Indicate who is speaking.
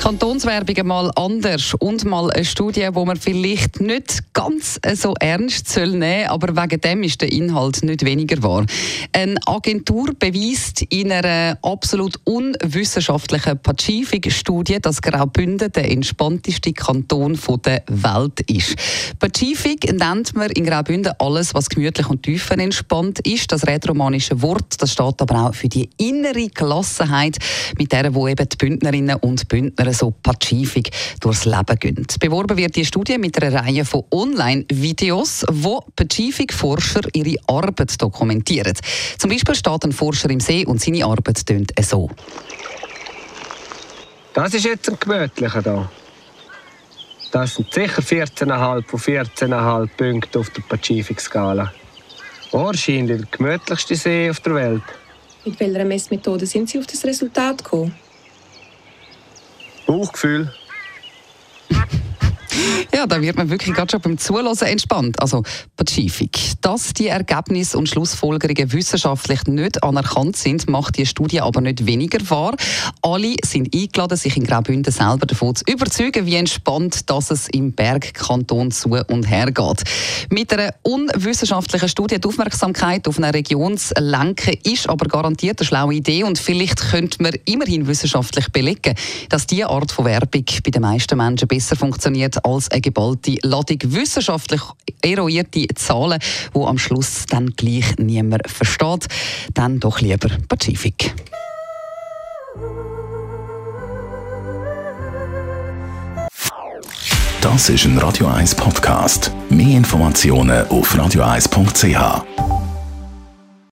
Speaker 1: Kantonswerbung mal anders und mal eine Studie, wo man vielleicht nicht ganz so ernst soll nehmen, aber wegen dem ist der Inhalt nicht weniger wahr. Eine Agentur beweist in einer absolut unwissenschaftlichen Pazifik-Studie, dass Graubünden der entspannteste Kanton der Welt ist. Pazifik nennt man in Graubünden alles, was gemütlich und tiefenentspannt ist. Das rätoromanische Wort, das steht aber auch für die innere Gelassenheit, mit der wo eben die Bündnerinnen und Bündner so pazifik durchs Leben gehen. Beworben wird die Studie mit einer Reihe von Online-Videos, wo Pazifik-Forscher ihre Arbeit dokumentieren. Zum Beispiel steht ein Forscher im See und seine Arbeit tönt so.
Speaker 2: Das ist jetzt ein gemütlicher da. Das sind sicher 14,5 von 14,5 Punkte auf der Pazifik-Skala. Wahrscheinlich der gemütlichste See auf der Welt.
Speaker 3: Mit welcher Messmethode sind Sie auf das Resultat gekommen?
Speaker 2: Bauchgefühl.
Speaker 1: Ja, da wird man wirklich gerade schon beim Zuhören entspannt. Also Pazifik. Dass die Ergebnisse und Schlussfolgerungen wissenschaftlich nicht anerkannt sind, macht die Studie aber nicht weniger wahr. Alle sind eingeladen, sich in Graubünden selber davon zu überzeugen, wie entspannt dass es im Bergkanton zu und her geht. Mit einer unwissenschaftlichen Studie die Aufmerksamkeit auf eine Region zu lenken, ist aber garantiert eine schlaue Idee und vielleicht könnte man immerhin wissenschaftlich belegen, dass diese Art von Werbung bei den meisten Menschen besser funktioniert als eine geballte Ladung wissenschaftlich eruierte Zahlen, die am Schluss dann gleich niemand versteht. Dann doch lieber Pazifik.
Speaker 4: Das ist ein Radio 1 Podcast. Mehr Informationen auf radio1.ch.